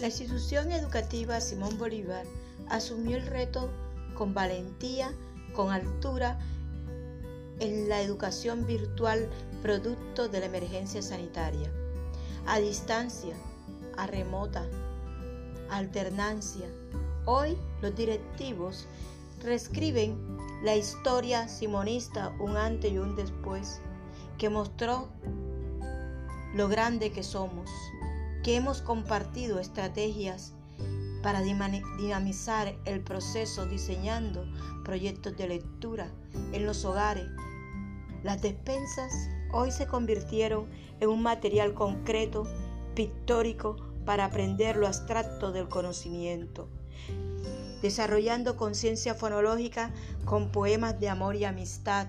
La institución educativa Simón Bolívar asumió el reto con valentía, con altura, en la educación virtual producto de la emergencia sanitaria. A distancia, a remota, alternancia. Hoy los directivos reescriben la historia simonista un antes y un después que mostró lo grande que somos, que hemos compartido estrategias para dinamizar el proceso diseñando proyectos de lectura en los hogares. Las despensas hoy se convirtieron en un material concreto, pictórico, para aprender lo abstracto del conocimiento, desarrollando conciencia fonológica con poemas de amor y amistad,